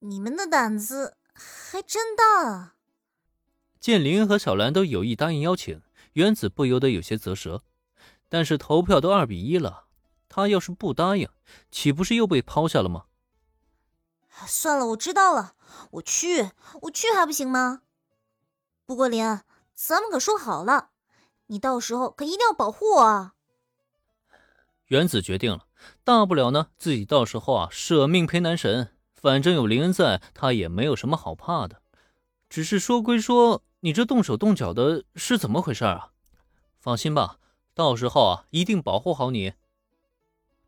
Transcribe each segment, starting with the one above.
你们的胆子还真大。见林恩和小兰都有意答应邀请，原子不由得有些啧舌。但是投票都二比一了，他要是不答应，岂不是又被抛下了吗？算了，我知道了，我去，我去还不行吗？不过林恩，咱们可说好了，你到时候可一定要保护我啊！原子决定了，大不了呢，自己到时候啊舍命陪男神，反正有林恩在，他也没有什么好怕的。只是说归说，你这动手动脚的是怎么回事啊？放心吧。到时候啊，一定保护好你。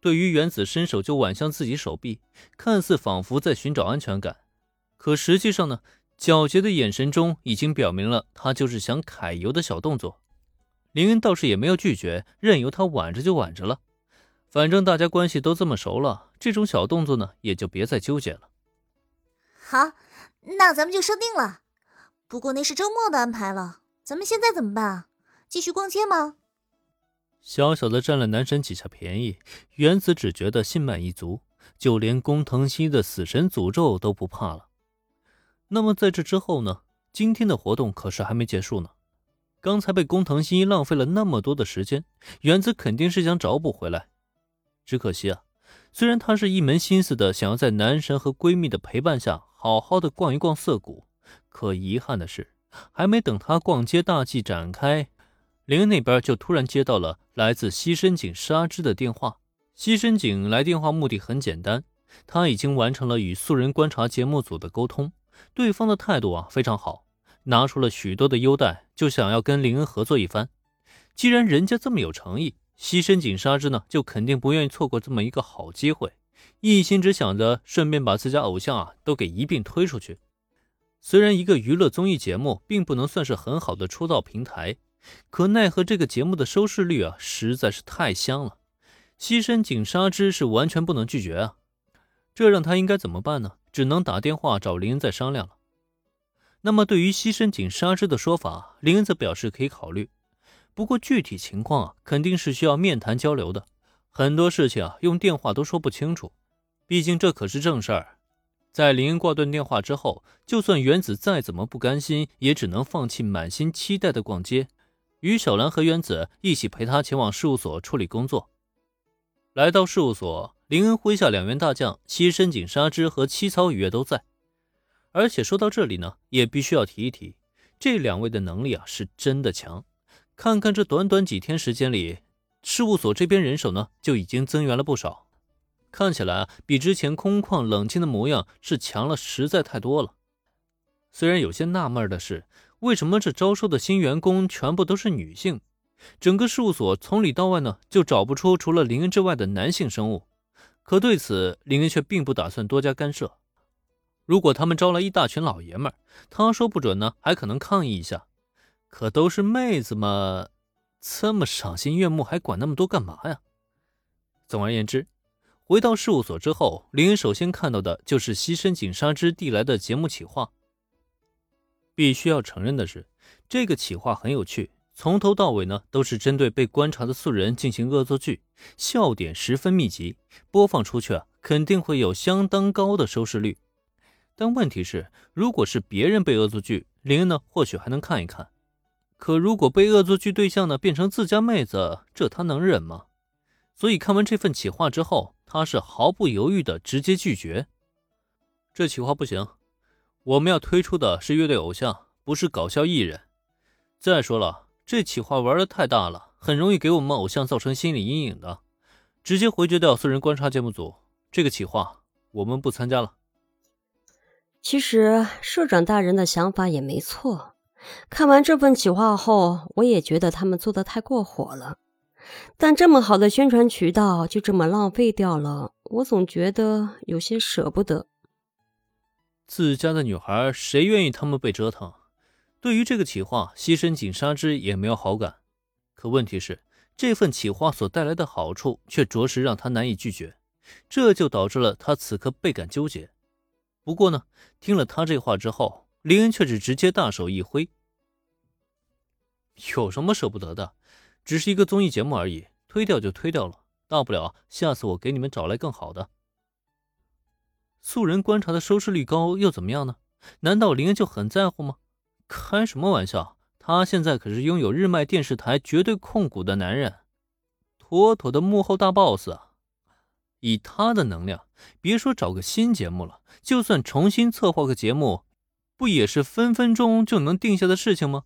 对于原子伸手就挽向自己手臂，看似仿佛在寻找安全感，可实际上呢，皎洁的眼神中已经表明了他就是想揩油的小动作。林恩倒是也没有拒绝，任由他挽着就挽着了。反正大家关系都这么熟了，这种小动作呢，也就别再纠结了。好，那咱们就说定了。不过那是周末的安排了，咱们现在怎么办？继续逛街吗？小小的占了男神几下便宜，原子只觉得心满意足，就连工藤新一的死神诅咒都不怕了。那么在这之后呢？今天的活动可是还没结束呢。刚才被工藤新一浪费了那么多的时间，原子肯定是想找补回来。只可惜啊，虽然他是一门心思的想要在男神和闺蜜的陪伴下好好的逛一逛涩谷，可遗憾的是，还没等他逛街大计展开。林恩那边就突然接到了来自西深井纱织的电话。西深井来电话目的很简单，他已经完成了与素人观察节目组的沟通，对方的态度啊非常好，拿出了许多的优待，就想要跟林恩合作一番。既然人家这么有诚意，西深井纱织呢就肯定不愿意错过这么一个好机会，一心只想着顺便把自家偶像啊都给一并推出去。虽然一个娱乐综艺节目并不能算是很好的出道平台。可奈何这个节目的收视率啊，实在是太香了。西深井纱织是完全不能拒绝啊，这让他应该怎么办呢？只能打电话找林恩再商量了。那么对于西深井纱织的说法，林恩则表示可以考虑，不过具体情况啊，肯定是需要面谈交流的。很多事情啊，用电话都说不清楚，毕竟这可是正事儿。在林恩挂断电话之后，就算原子再怎么不甘心，也只能放弃满心期待的逛街。与小兰和原子一起陪他前往事务所处理工作。来到事务所，林恩麾下两员大将西深井纱织和七草雨月都在。而且说到这里呢，也必须要提一提，这两位的能力啊是真的强。看看这短短几天时间里，事务所这边人手呢就已经增援了不少，看起来比之前空旷冷清的模样是强了实在太多了。虽然有些纳闷的是。为什么这招收的新员工全部都是女性？整个事务所从里到外呢，就找不出除了林恩之外的男性生物。可对此，林恩却并不打算多加干涉。如果他们招来一大群老爷们，他说不准呢，还可能抗议一下。可都是妹子嘛，这么赏心悦目，还管那么多干嘛呀？总而言之，回到事务所之后，林首先看到的就是西深井纱织递来的节目企划。必须要承认的是，这个企划很有趣，从头到尾呢都是针对被观察的素人进行恶作剧，笑点十分密集，播放出去啊肯定会有相当高的收视率。但问题是，如果是别人被恶作剧，林呢或许还能看一看，可如果被恶作剧对象呢变成自家妹子，这他能忍吗？所以看完这份企划之后，他是毫不犹豫的直接拒绝，这企划不行。我们要推出的是乐队偶像，不是搞笑艺人。再说了，这企划玩的太大了，很容易给我们偶像造成心理阴影的。直接回绝掉素人观察节目组这个企划，我们不参加了。其实社长大人的想法也没错。看完这份企划后，我也觉得他们做的太过火了。但这么好的宣传渠道就这么浪费掉了，我总觉得有些舍不得。自家的女孩，谁愿意他们被折腾？对于这个企划，西深井纱织也没有好感。可问题是，这份企划所带来的好处却着实让他难以拒绝，这就导致了他此刻倍感纠结。不过呢，听了他这话之后，林恩却是直接大手一挥：“有什么舍不得的？只是一个综艺节目而已，推掉就推掉了，大不了下次我给你们找来更好的。”素人观察的收视率高又怎么样呢？难道林恩就很在乎吗？开什么玩笑！他现在可是拥有日卖电视台绝对控股的男人，妥妥的幕后大 boss 啊！以他的能量，别说找个新节目了，就算重新策划个节目，不也是分分钟就能定下的事情吗？